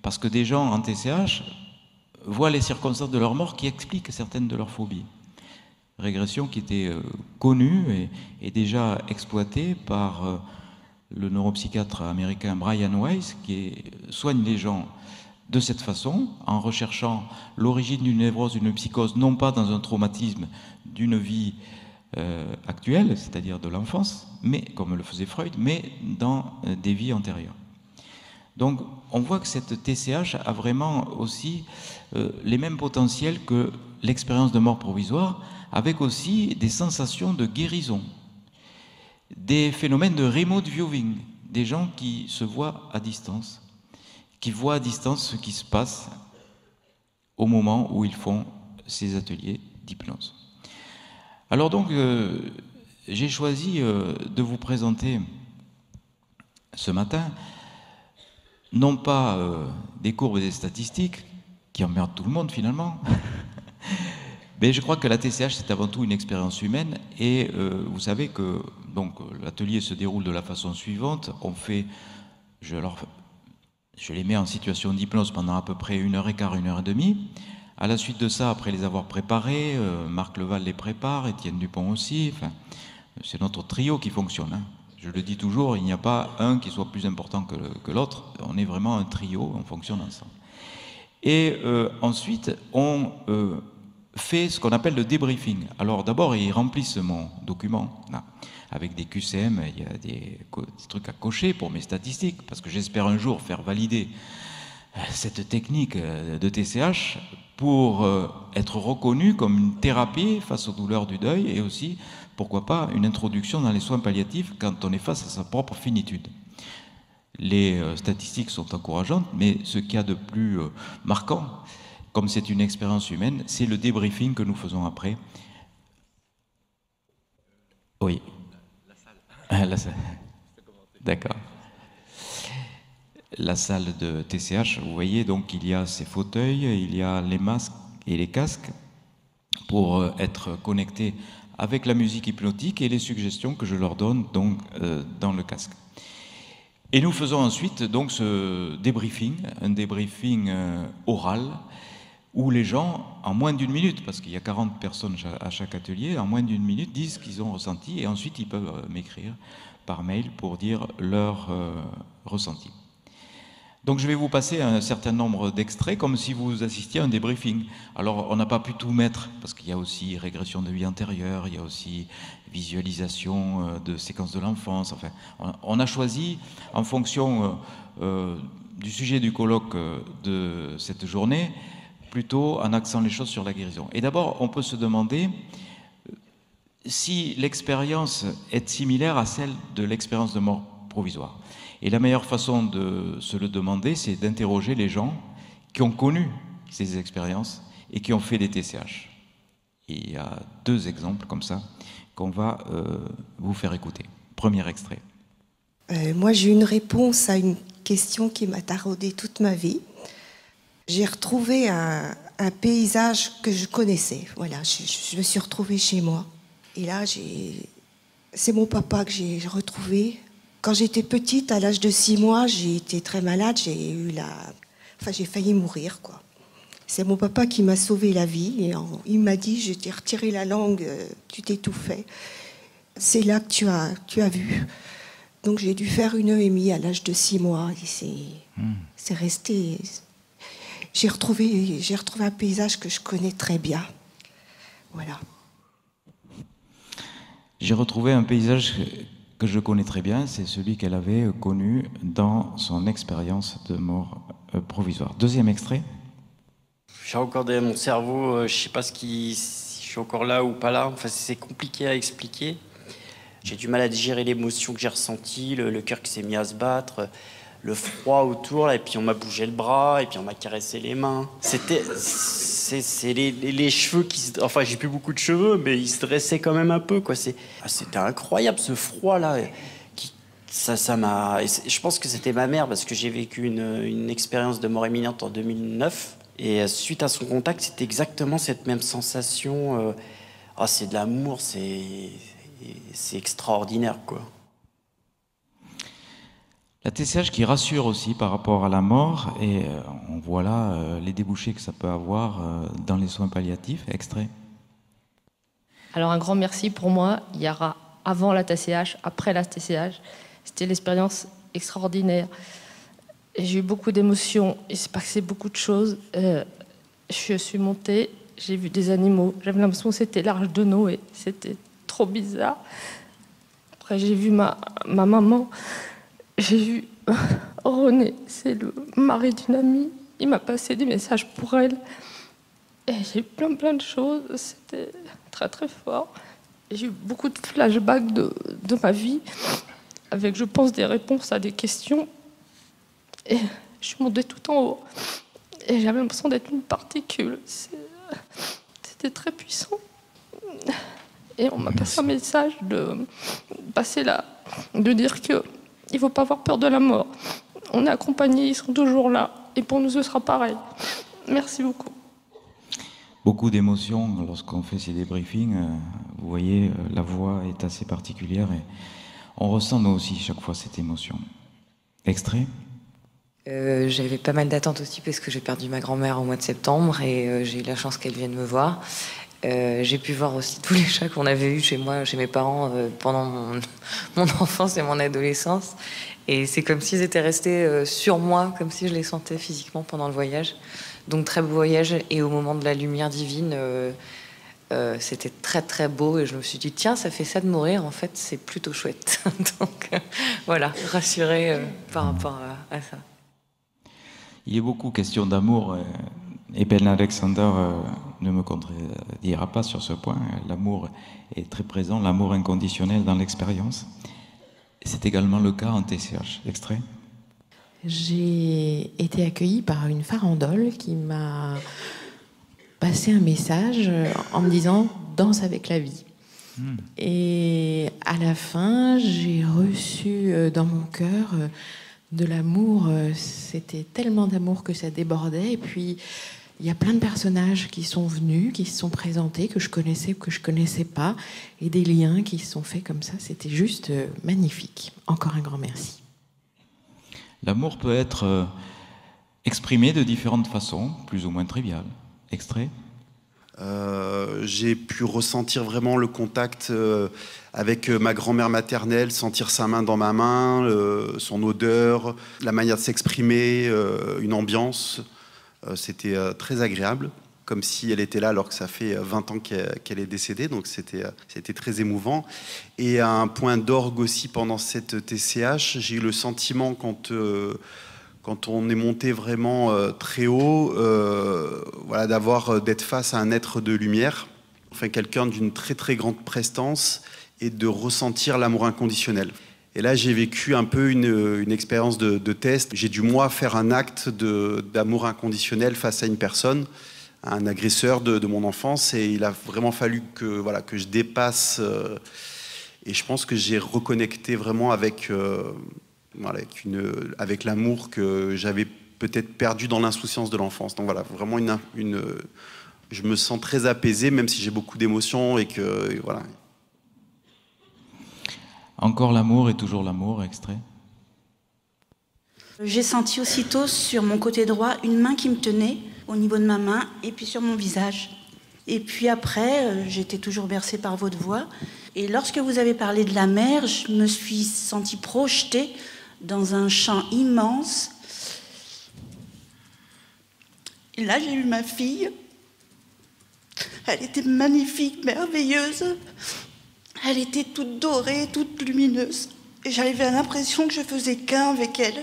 parce que des gens en TCH voient les circonstances de leur mort qui expliquent certaines de leurs phobies. Régression qui était euh, connue et, déjà exploitée par euh, le neuropsychiatre américain Brian Weiss, qui soigne les gens de cette façon, en recherchant l'origine d'une névrose, d'une psychose, non pas dans un traumatisme d'une vie euh, actuelle, c'est-à-dire de l'enfance, mais comme le faisait Freud, mais dans euh, des vies antérieures. Donc on voit que cette TCH a vraiment aussi euh, les mêmes potentiels que l'expérience de mort provisoire, avec aussi des sensations de guérison, des phénomènes de remote viewing, des gens qui se voient à distance, qui voient à distance ce qui se passe au moment où ils font ces ateliers d'hypnose. Alors donc, euh, j'ai choisi euh, de vous présenter ce matin, non pas euh, des courbes et des statistiques, qui emmerdent tout le monde finalement, <laughs> mais je crois que la TCH, c'est avant tout une expérience humaine, et vous savez que donc l'atelier se déroule de la façon suivante, on fait, je, je les mets en situation d'hypnose pendant à peu près une heure et quart, une heure et demie, à la suite de ça, après les avoir préparés, euh, Marc Leval les prépare, Étienne Dupont aussi. C'est notre trio qui fonctionne. Hein. Je le dis toujours, il n'y a pas un qui soit plus important que, l'autre. On est vraiment un trio, on fonctionne ensemble. Et euh, ensuite, on euh, fait ce qu'on appelle le débriefing. Alors d'abord, ils remplissent mon document. Avec des QCM, il y a des, trucs à cocher pour mes statistiques, parce que j'espère un jour faire valider cette technique de TCH pour être reconnue comme une thérapie face aux douleurs du deuil et aussi, pourquoi pas, une introduction dans les soins palliatifs quand on est face à sa propre finitude. Les statistiques sont encourageantes, mais ce qu'il y a de plus marquant, comme c'est une expérience humaine, c'est le débriefing que nous faisons après. Oui. La salle. <laughs> D'accord. La salle de TCH, vous voyez, donc il y a ces fauteuils, il y a les masques et les casques pour euh, être connectés avec la musique hypnotique et les suggestions que je leur donne donc euh, dans le casque. Et nous faisons ensuite donc ce débriefing, un débriefing euh, oral où les gens, en moins d'une minute, parce qu'il y a 40 personnes à chaque atelier, en moins d'une minute disent ce qu'ils ont ressenti et ensuite ils peuvent m'écrire par mail pour dire leur ressenti. Donc je vais vous passer un certain nombre d'extraits comme si vous assistiez à un débriefing. Alors on n'a pas pu tout mettre parce qu'il y a aussi régression de vie antérieure, il y a aussi visualisation euh, de séquences de l'enfance. Enfin, on a choisi en fonction du sujet du colloque de cette journée plutôt en accent les choses sur la guérison. Et d'abord, on peut se demander euh, si l'expérience est similaire à celle de l'expérience de mort provisoire. Et la meilleure façon de se le demander, c'est d'interroger les gens qui ont connu ces expériences et qui ont fait des TCH. il y a deux exemples comme ça qu'on va euh, vous faire écouter. Premier extrait. Euh, moi, j'ai une réponse à une question qui m'a taraudé toute ma vie j'ai retrouvé un, paysage que je connaissais. Voilà, je, me suis retrouvée chez moi. Et là, c'est mon papa que j'ai retrouvé. Quand j'étais petite, à l'âge de six mois, j'ai été très malade. J'ai eu la, enfin, j'ai failli mourir, quoi. C'est mon papa qui m'a sauvé la vie. Et il m'a dit, je t'ai retiré la langue, euh, tu t'étouffais. C'est là que tu as, tu as vu. Donc j'ai dû faire une EMI à l'âge de six mois. Et c'est, hmm. c'est resté j'ai retrouvé, j'ai retrouvé un paysage que je connais très bien. Voilà. J'ai retrouvé un paysage que je connais très bien, c'est celui qu'elle avait connu dans son expérience de mort euh, provisoire. Deuxième extrait. J'ai encore dans mon cerveau, euh, je sais pas si je suis encore là ou pas là. Enfin, c'est compliqué à expliquer. J'ai du mal à digérer l'émotion que j'ai ressentie, le cœur qui s'est mis à se battre le froid autour, et puis on m'a bougé le bras, et puis on m'a caressé les mains. C'était. C'est les, cheveux qui. Enfin, j'ai plus beaucoup de cheveux, mais ils se dressaient quand même un peu, quoi. Ah, c'était incroyable, ce froid-là. Ça, ça m'a. Je pense que c'était ma mère, parce que j'ai vécu une, expérience de mort imminente en 2009. Et suite à son contact, c'était exactement cette même sensation. Euh, ah, c'est de l'amour, c'est. C'est extraordinaire, quoi. La TCH qui rassure aussi par rapport à la mort, et euh, on voit là euh, les débouchés que ça peut avoir euh, dans les soins palliatifs. Extrait. Alors un grand merci pour moi. Il y aura avant la TCH, après la TCH. C'était l'expérience extraordinaire. J'ai eu beaucoup d'émotions. Il s'est passé beaucoup de choses. je suis montée, j'ai vu des animaux. J'avais l'impression que c'était l'arche de Noé. C'était trop bizarre. Après, j'ai vu ma, ma maman j'ai vu <laughs> René, c'est le mari d'une amie. Il m'a passé des messages pour elle. Et j'ai eu plein, plein de choses. C'était très, très fort. J'ai eu beaucoup de flashbacks de, de, ma vie, avec, je pense, des réponses à des questions. Et je suis montée tout en haut. Et j'avais l'impression d'être une particule. C'était très puissant. Et on m'a passé un message de passer là, de dire que il ne faut pas avoir peur de la mort. On est accompagnés, ils sont toujours là. Et pour nous, ce sera pareil. Merci beaucoup. Beaucoup d'émotions lorsqu'on fait ces débriefings. Euh, vous voyez, euh, la voix est assez particulière et on ressent nous aussi chaque fois cette émotion. Extrait euh, J'avais pas mal d'attentes aussi parce que j'ai perdu ma grand-mère au mois de septembre et j'ai eu la chance qu'elle vienne me voir. Euh, j'ai pu voir aussi tous les chats qu'on avait eus chez moi, chez mes parents, euh, pendant <laughs> mon, enfance et mon adolescence. Et c'est comme s'ils étaient restés euh, sur moi, comme si je les sentais physiquement pendant le voyage. Donc très beau voyage. Et au moment de la lumière divine, c'était très très beau. Et je me suis dit, tiens, ça fait ça de mourir. En fait, c'est plutôt chouette. <laughs> Donc voilà, rassurée par rapport à ça. Il y a beaucoup question d'amour et Ben Alexander euh, ne me contredira pas sur ce point. L'amour est très présent, l'amour inconditionnel dans l'expérience. C'est également le cas en TCH. Extrait J'ai été accueillie par une farandole qui m'a passé un message en me disant danse avec la vie. Hmm. Et à la fin, j'ai reçu euh, dans mon cœur euh, de l'amour. Euh, c'était tellement d'amour que ça débordait. Et puis, il y a plein de personnages qui sont venus, qui se sont présentés, que je connaissais ou que je connaissais pas, et des liens qui se sont faits comme ça. C'était juste magnifique. Encore un grand merci. L'amour peut être exprimé de différentes façons, plus ou moins triviales. Extrait euh, j'ai pu ressentir vraiment le contact euh, avec euh, ma grand-mère maternelle, sentir sa main dans ma main, son odeur, la manière de s'exprimer, une ambiance. C'était très agréable, comme si elle était là alors que ça fait 20 ans qu'elle est décédée, donc c'était très émouvant. Et un point d'orgue aussi pendant cette TCH, j'ai eu le sentiment quand quand on est monté vraiment euh, très haut, euh, voilà, d'avoir euh, d'être face à un être de lumière, enfin quelqu'un d'une très très grande prestance et de ressentir l'amour inconditionnel. Et là, j'ai vécu un peu une, expérience de, test. J'ai dû moi faire un acte d'amour inconditionnel face à une personne, un agresseur de, mon enfance, et il a vraiment fallu que voilà que je dépasse. et je pense que j'ai reconnecté vraiment avec avec, une, avec l'amour que j'avais peut-être perdu dans l'insouciance de l'enfance. Donc voilà, vraiment une, une, je me sens très apaisé, même si j'ai beaucoup d'émotions et que voilà. Encore l'amour et toujours l'amour, extrait. J'ai senti aussitôt sur mon côté droit une main qui me tenait au niveau de ma main et puis sur mon visage. Et puis après, euh, j'étais toujours bercée par votre voix. Et lorsque vous avez parlé de la mer, je me suis sentie projetée dans un champ immense. Et là, j'ai eu ma fille. Elle était magnifique, merveilleuse. Elle était toute dorée, toute lumineuse. Et j'avais l'impression que je faisais qu'un avec elle.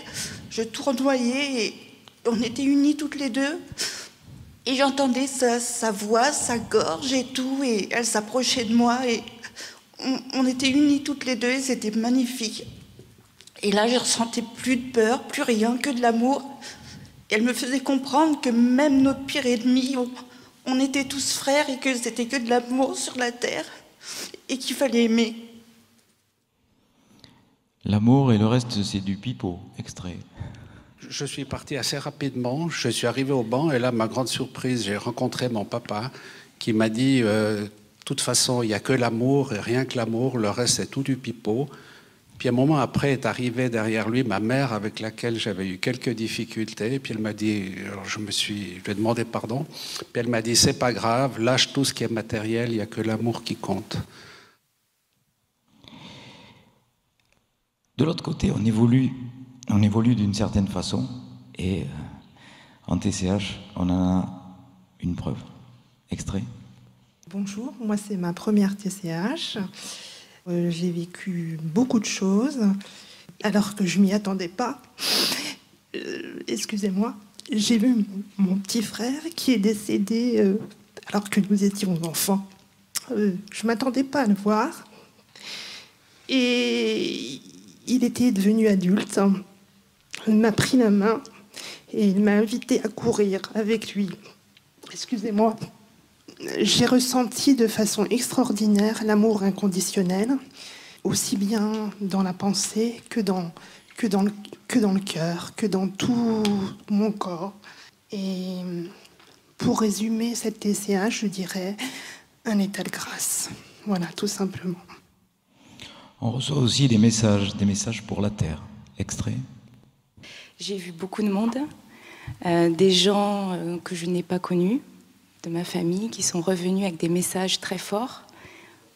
Je tournoyais et on était unis toutes les deux. Et j'entendais sa, voix, sa gorge et tout. Et elle s'approchait de moi et on, on était unis toutes les deux et c'était magnifique. Et là, je ressentais plus de peur, plus rien que de l'amour. elle me faisait comprendre que même notre pire ennemi, on, était tous frères et que c'était que de l'amour sur la terre et qu'il fallait aimer. L'amour et le reste, c'est du pipeau, extrait. Je suis parti assez rapidement. Je suis arrivé au banc et là, ma grande surprise, j'ai rencontré mon papa qui m'a dit euh, de toute façon, il n'y a que l'amour et rien que l'amour, le reste, c'est tout du pipeau. Puis un moment après est arrivée derrière lui ma mère avec laquelle j'avais eu quelques difficultés. Puis elle m'a dit, alors je me suis, je lui ai demandé pardon. Puis elle m'a dit, c'est pas grave, lâche tout ce qui est matériel, il n'y a que l'amour qui compte. De l'autre côté, on évolue, on évolue d'une certaine façon. Et euh, en TCH, on en a une preuve. Extrait. Bonjour, moi c'est ma première TCH. Euh, j'ai vécu beaucoup de choses alors que je m'y attendais pas. Euh, excusez-moi. J'ai vu mon petit frère qui est décédé alors que nous étions enfants. je m'attendais pas à le voir. Et il était devenu adulte. Il m'a pris la main et il m'a invité à courir avec lui. Excusez-moi j'ai ressenti de façon extraordinaire l'amour inconditionnel, aussi bien dans la pensée que dans, le, que cœur, que dans tout mon corps. Et pour résumer cette TCH, je dirais un état de grâce. Voilà, tout simplement. On reçoit aussi des messages, des messages pour la Terre. Extrait. J'ai vu beaucoup de monde, euh, des gens euh, que je n'ai pas connus, de ma famille qui sont revenus avec des messages très forts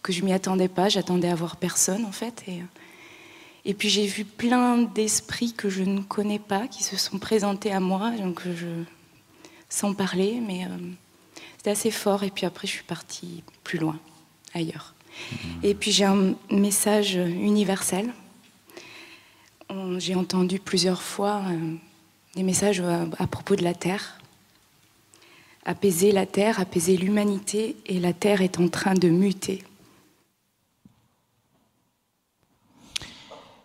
que je m'y attendais pas. J'attendais à voir personne en fait. Et, et puis j'ai vu plein d'esprits que je ne connais pas qui se sont présentés à moi, donc sans parler, mais euh, c'était assez fort. Et puis après, je suis partie plus loin, ailleurs. Et puis j'ai un message universel. J'ai entendu plusieurs fois. Euh, des messages à propos de la Terre. Apaiser la Terre, apaiser l'humanité, et la Terre est en train de muter.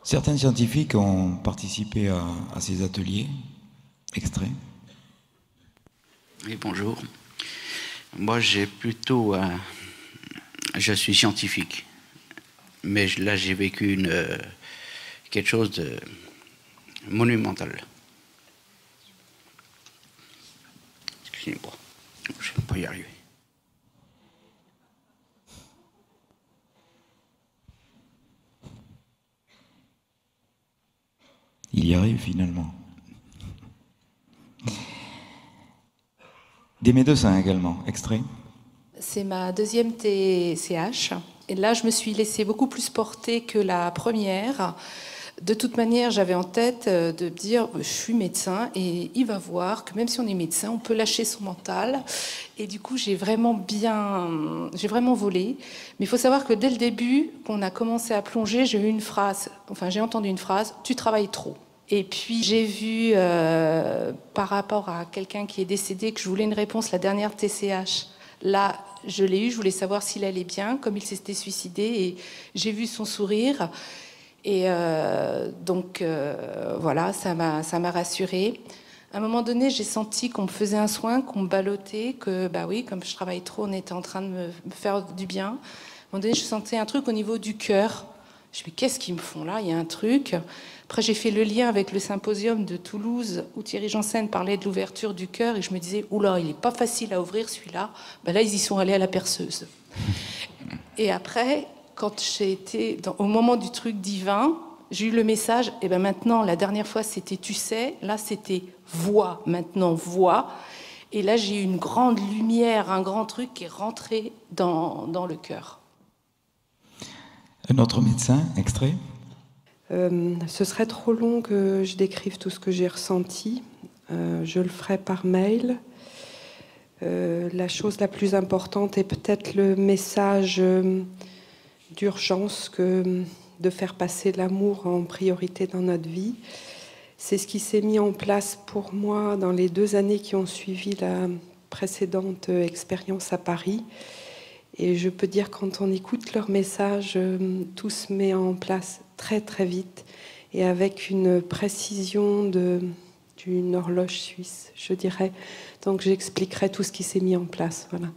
Certains scientifiques ont participé à, ces ateliers. Extrait. Oui, bonjour. Moi, j'ai plutôt. Je suis scientifique. Mais là, j'ai vécu une, euh, quelque chose de monumental. Excusez-moi. Je ne vais pas y arriver. Il y arrive finalement. Des médecins également, extrait. C'est ma deuxième TCH. Et là, je me suis laissée beaucoup plus porter que la première. De toute manière, j'avais en tête euh, de dire je suis médecin et il va voir que même si on est médecin, on peut lâcher son mental. Et du coup, j'ai vraiment bien, j'ai vraiment volé. Mais il faut savoir que dès le début, qu'on a commencé à plonger, j'ai eu une phrase, enfin j'ai entendu une phrase tu travailles trop. Et puis j'ai vu euh, par rapport à quelqu'un qui est décédé que je voulais une réponse la dernière TCH. Là, je l'ai eu, je voulais savoir s'il allait bien, comme il s'était suicidé, et j'ai vu son sourire. Et euh, donc euh, voilà, ça m'a, rassurée. À un moment donné, j'ai senti qu'on me faisait un soin, qu'on me ballottait, que bah oui, comme je travaille trop, on était en train de me, faire du bien. À un moment donné, je sentais un truc au niveau du cœur. Je me suis dit, qu'est-ce qu'ils me font là? Il y a un truc. Après, j'ai fait le lien avec le symposium de Toulouse où Thierry Janssen parlait de l'ouverture du cœur et je me disais, oula, il n'est pas facile à ouvrir celui-là. Ben là, ils y sont allés à la perceuse. <laughs> Et après, quand j'ai été au moment du truc divin, j'ai eu le message, et ben maintenant, la dernière fois c'était tu sais, là c'était vois, maintenant vois. Et là j'ai eu une grande lumière, un grand truc qui est rentré dans, dans le cœur. Un autre médecin, extrait? Euh, Ce serait trop long que je décrive tout ce que j'ai ressenti. Euh, je le ferai par mail. Euh, la chose la plus importante est peut-être le message d'urgence que de faire passer l'amour en priorité dans notre vie. C'est ce qui s'est mis en place pour moi dans les deux années qui ont suivi la précédente expérience à Paris. Et je peux dire quand on écoute leur message, tout se met en place très très vite et avec une précision d'une horloge suisse, je dirais. Donc j'expliquerai tout ce qui s'est mis en place. Voilà.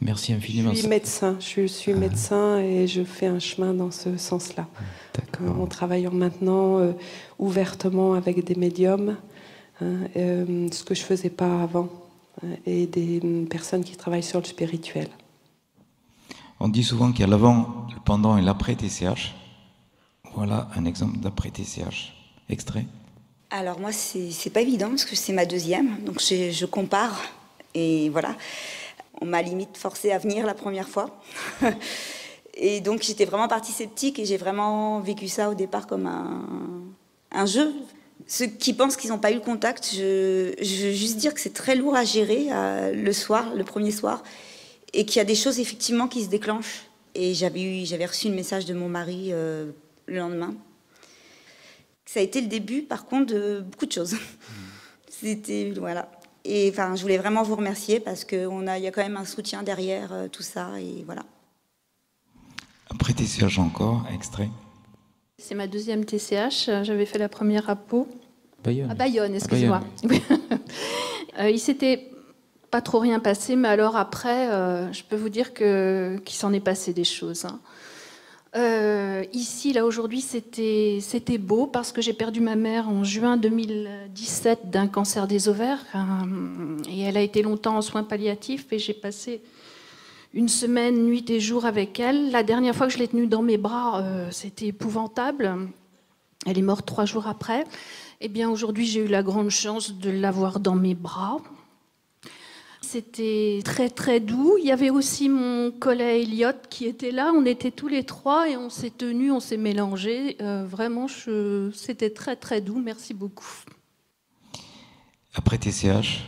Merci infiniment. Je suis médecin, je suis ah. médecin et je fais un chemin dans ce sens-là. Euh, en travaillant maintenant euh, ouvertement avec des médiums, hein, euh, ce que je ne faisais pas avant, et des mm, personnes qui travaillent sur le spirituel. On dit souvent qu'il y a l'avant, le pendant et l'après TCH. Voilà un exemple d'après TCH. Extrait. Alors moi, c'est pas évident parce que c'est ma deuxième, donc je compare et voilà on m'a limite forcé à venir la première fois. <laughs> et donc j'étais vraiment partie sceptique et j'ai vraiment vécu ça au départ comme un, jeu. Ceux qui pensent qu'ils n'ont pas eu le contact, je, veux juste dire que c'est très lourd à gérer euh, le soir, le premier soir, et qu'il y a des choses effectivement qui se déclenchent. Et j'avais reçu un message de mon mari euh, le lendemain. Ça a été le début, par contre, de beaucoup de choses. <laughs> C'était voilà. Et enfin, je voulais vraiment vous remercier parce qu'il a, y a quand même un soutien derrière euh, tout ça. Et voilà. Après TCH encore, extrait. C'est ma deuxième TCH. J'avais fait la première à Pau. Bayonne. À Bayonne, excusez-moi. <laughs> euh, il s'était pas trop rien passé, mais alors après, euh, je peux vous dire que qu'il s'en est passé des choses. Hein. Euh, ici, là, aujourd'hui, c'était, beau parce que j'ai perdu ma mère en juin 2017 d'un cancer des ovaires. Euh, et elle a été longtemps en soins palliatifs et j'ai passé une semaine, nuit et jour avec elle. La dernière fois que je l'ai tenue dans mes bras, euh, c'était épouvantable. Elle est morte trois jours après. Eh bien, aujourd'hui, j'ai eu la grande chance de l'avoir dans mes bras. C'était très très doux. Il y avait aussi mon collègue Elliot qui était là. On était tous les trois et on s'est tenus, on s'est mélangés. Euh, vraiment, c'était très très doux. Merci beaucoup. Après TCH,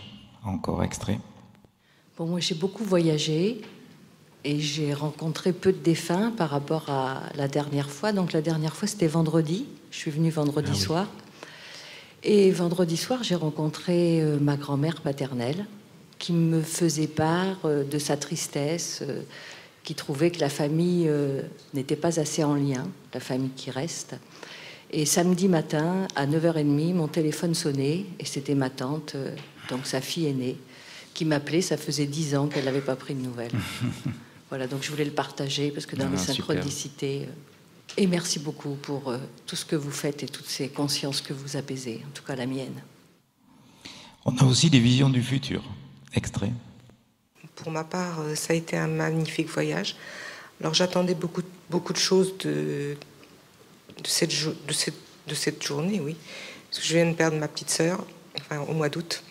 encore extrait. Bon, moi j'ai beaucoup voyagé et j'ai rencontré peu de défunts par rapport à la dernière fois. Donc la dernière fois c'était vendredi. Je suis venue vendredi ah soir. Et vendredi soir, j'ai rencontré euh, ma grand-mère paternelle qui me faisait part euh, de sa tristesse, euh, qui trouvait que la famille n'était pas assez en lien, la famille qui reste. Et samedi matin, à 9h30, mon téléphone sonnait et c'était ma tante, donc sa fille aînée, qui m'appelait. Ça faisait 10 ans qu'elle n'avait pas pris de nouvelles. <laughs> voilà, donc je voulais le partager parce que dans les Ah, super. synchronicités. Et merci beaucoup pour euh, tout ce que vous faites et toutes ces consciences que vous apaisez, en tout cas la mienne. On a aussi des visions du futur. Extrait. Pour ma part, euh, ça a été un magnifique voyage. Alors j'attendais beaucoup, beaucoup de choses de, cette, journée, oui. Je viens de perdre ma petite sœur, enfin au mois d'août.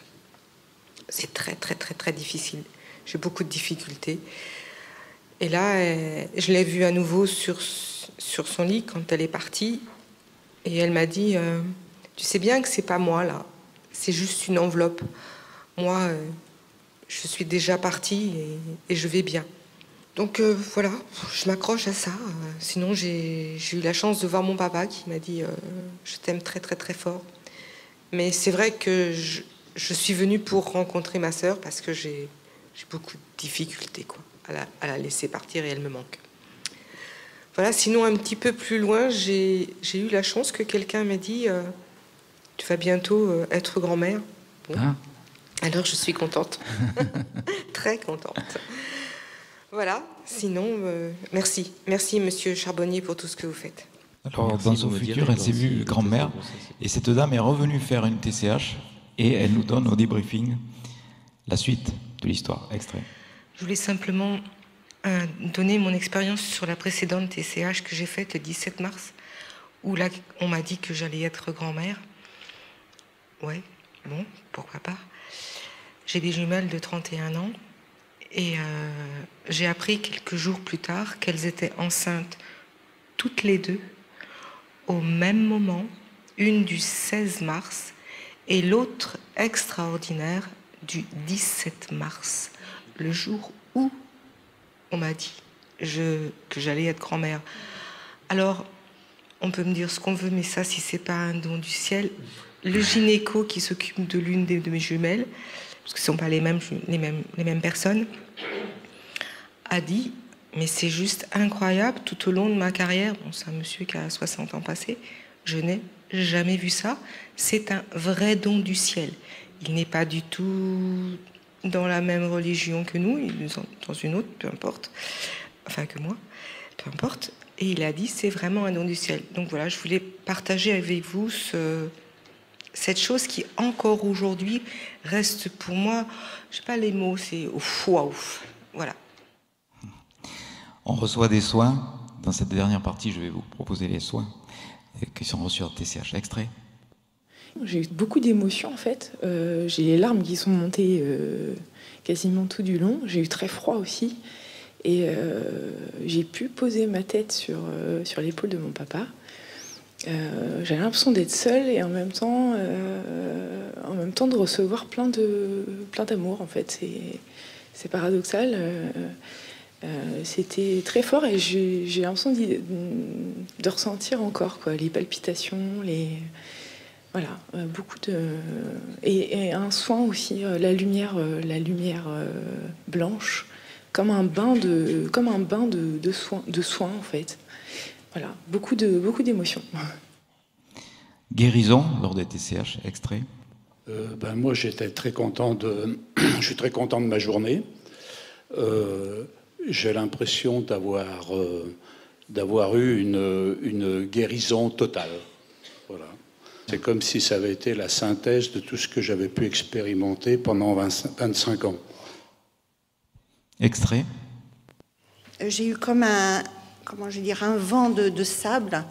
C'est très, très, très, très difficile. J'ai beaucoup de difficultés. Et là, euh, je l'ai vue à nouveau sur, sur son lit quand elle est partie. Et elle m'a dit euh, Tu sais bien que c'est pas moi, là. C'est juste une enveloppe. Moi, je suis déjà partie et, je vais bien. Donc euh, voilà, je m'accroche à ça. Sinon, j'ai eu la chance de voir mon papa qui m'a dit euh, Je t'aime très, très, très fort. Mais c'est vrai que je, suis venue pour rencontrer ma sœur parce que j'ai beaucoup de difficultés quoi, à, la, laisser partir et elle me manque. Voilà, sinon un petit peu plus loin, j'ai eu la chance que quelqu'un m'a dit euh, Tu vas bientôt être grand-mère. Ah. Alors je suis contente, <laughs> très contente. Voilà, sinon, euh, merci. Merci Monsieur Charbonnier pour tout ce que vous faites. Alors, Merci dans son futur, elle s'est vue grand-mère. Et cette dame est revenue faire une TCH. Et elle nous donne au débriefing la suite de l'histoire. Extrait. Je voulais simplement euh, donner mon expérience sur la précédente TCH que j'ai faite le 17 mars, où là, on m'a dit que j'allais être grand-mère. Ouais, bon, pourquoi pas. J'ai des jumelles de 31 ans et euh, j'ai appris quelques jours plus tard qu'elles étaient enceintes toutes les deux au même moment, une du 16 mars et l'autre extraordinaire du 17 mars, le jour où on m'a dit que j'allais être grand-mère. Alors, on peut me dire ce qu'on veut, mais ça, si c'est pas un don du ciel, le gynéco qui s'occupe de l'une de mes jumelles, parce que ce ne sont pas les mêmes, les mêmes, les mêmes personnes, a dit mais c'est juste incroyable tout au long de ma carrière. Bon, c'est un monsieur qui a 60 ans passé. Je n'ai jamais vu ça. C'est un vrai don du ciel. Il n'est pas du tout dans la même religion que nous, il est dans une autre, peu importe. Enfin, que moi, peu importe. Et il a dit c'est vraiment un don du ciel. Donc voilà, je voulais partager avec vous ce- cette chose qui, encore aujourd'hui, reste pour moi, je sais pas les mots, c'est ouf, waouh. Voilà. On reçoit des soins. Dans cette dernière partie, je vais vous proposer les soins euh, qui sont reçus en TCH. Extrait. J'ai eu beaucoup d'émotions en fait. Euh, j'ai les larmes qui sont montées euh, quasiment tout du long. J'ai eu très froid aussi. Et euh, j'ai pu poser ma tête sur, euh, sur l'épaule de mon papa. Euh, J'avais l'impression d'être seule et en même temps, euh, en même temps de recevoir plein de plein d'amour en fait. C'est paradoxal. Euh, euh, C'était très fort et j'ai l'impression de ressentir encore quoi, les palpitations, les voilà, beaucoup de et, un soin aussi, la lumière, la lumière blanche, comme un bain de, comme un bain de, de soin, de soin en fait. Voilà, beaucoup de beaucoup d'émotions. Guérison lors des TCH. Extrait. Euh, ben, moi, j'étais très content de. <clears throat> je suis très content de ma journée. Euh, J'ai l'impression d'avoir euh, d'avoir eu une, une guérison totale. Voilà. C'est comme si ça avait été la synthèse de tout ce que j'avais pu expérimenter pendant 25 25 ans. Extrait. j'ai eu comme un, comment je dire, un vent de, sable,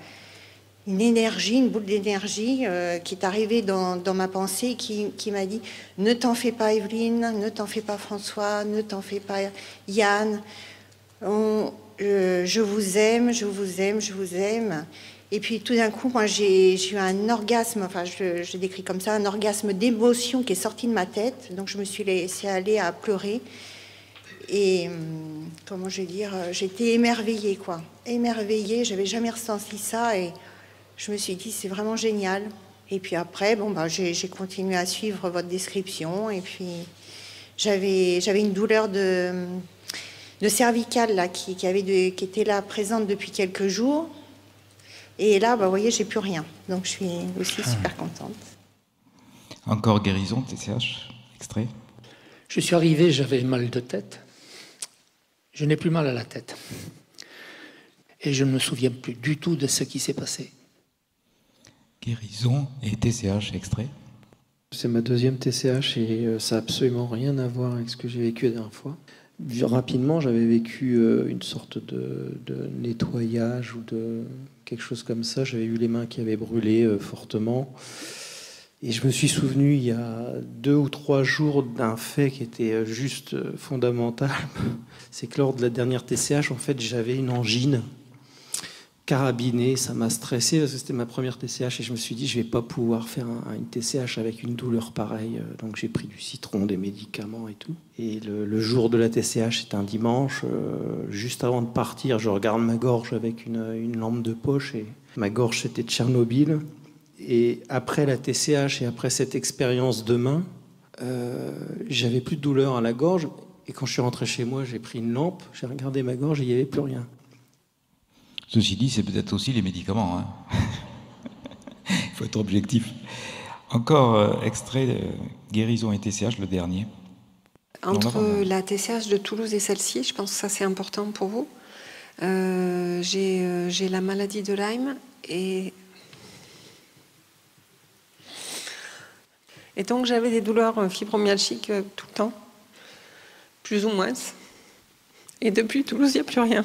une énergie, une boule d'énergie euh, qui est arrivée dans, ma pensée qui, m'a dit ne t'en fais pas Evelyne, ne t'en fais pas François, ne t'en fais pas Yann. Euh, je vous aime, je vous aime, je vous aime. Et puis tout d'un coup, moi j'ai j'ai eu un orgasme, enfin je, je décris comme ça, un orgasme d'émotion qui est sorti de ma tête. Donc je me suis laissée aller à pleurer. Et hum, comment je vais dire, euh, j'étais émerveillée, quoi. Émerveillée, j'avais jamais ressenti ça et je me suis dit, c'est vraiment génial. Et puis après, bon, bah, j'ai continué à suivre votre description. Et puis j'avais une douleur de, de cervicale là, qui, qui, avait qui était là présente depuis quelques jours. Et là, bah, vous voyez, j'ai plus rien. Donc je suis aussi ah. super contente. Encore guérison, TCH, extrait. Je suis arrivé, j'avais mal de tête. Je n'ai plus mal à la tête. Et je ne me souviens plus du tout de ce qui s'est passé. Guérison et TCH, extrait. C'est ma deuxième TCH et euh, ça n'a absolument rien à voir avec ce que j'ai vécu la dernière fois. Rapidement, j'avais vécu euh, une sorte de, nettoyage ou de quelque chose comme ça. J'avais eu les mains qui avaient brûlé euh, fortement. Et je me suis souvenu il y a deux ou trois jours d'un fait qui était juste fondamental. <laughs> C'est que lors de la dernière TCH, en fait, j'avais une angine carabiné, ça m'a stressé parce que c'était ma première TCH et je me suis dit je vais pas pouvoir faire une TCH avec une douleur pareille. Donc j'ai pris du citron, des médicaments et tout. Et le, jour de la TCH, c'était un dimanche. Euh, juste avant de partir, je regarde ma gorge avec une, lampe de poche et ma gorge c'était Tchernobyl. Et après la TCH et après cette expérience de main, euh, j'avais plus de douleur à la gorge. Et quand je suis rentré chez moi, j'ai pris une lampe, j'ai regardé ma gorge et il n'y avait plus rien. Ceci dit, c'est peut-être aussi les médicaments. Hein. Il <laughs> faut être objectif. Encore euh, extrait de guérison et TCH, le dernier. Entre la TCH de Toulouse et celle-ci, je pense que ça c'est important pour vous. Euh, euh, j'ai la maladie de Lyme et Et donc j'avais des douleurs fibromyalgiques tout le temps, plus ou moins. Et depuis Toulouse, il n'y a plus rien.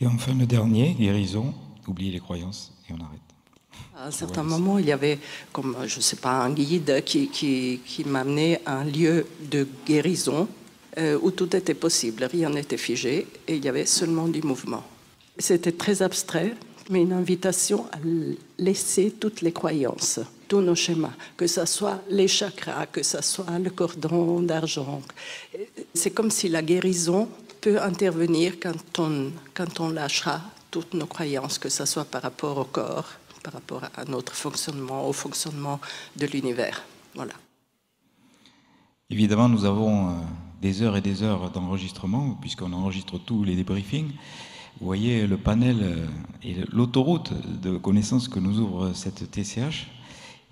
Et enfin, le dernier, guérison, oubliez les croyances et on arrête. À un certain moment, il y avait, comme je ne sais pas, un guide qui, qui, qui m'amenait à un lieu de guérison euh, où tout était possible, rien n'était figé et il y avait seulement du mouvement. C'était très abstrait, mais une invitation à laisser toutes les croyances, tous nos schémas, que ce soit les chakras, que ce soit le cordon d'argent. C'est comme si la guérison peut intervenir quand on, quand on lâchera toutes nos croyances, que ce soit par rapport au corps, par rapport à notre fonctionnement, au fonctionnement de l'univers. Voilà. Évidemment, nous avons euh, des heures et des heures d'enregistrement, puisqu'on enregistre tous les débriefings. Vous voyez le panel euh, et l'autoroute de connaissances que nous ouvre cette TCH.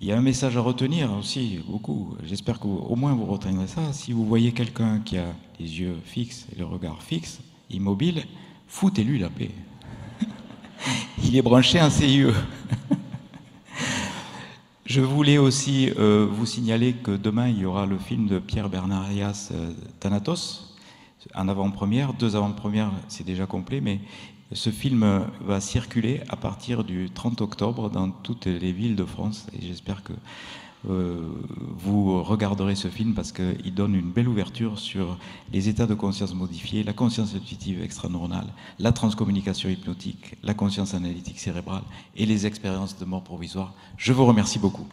Il y a un message à retenir aussi, beaucoup. J'espère qu'au moins vous retiendrez ça. Si vous voyez quelqu'un qui a les yeux fixes et le regard fixe, immobile, foutez-lui la paix. <laughs> Il est branché en CIE. <laughs> Je voulais aussi euh, vous signaler que demain, il y aura le film de Pierre Bernarias, euh, Thanatos, en avant-première. Deux avant-premières, c'est déjà complet, mais ce film va circuler à partir du 30 octobre dans toutes les villes de France et j'espère que euh, vous regarderez ce film parce qu'il donne une belle ouverture sur les états de conscience modifiés, la conscience intuitive extraneuronale, la transcommunication hypnotique, la conscience analytique cérébrale et les expériences de mort provisoire. Je vous remercie beaucoup.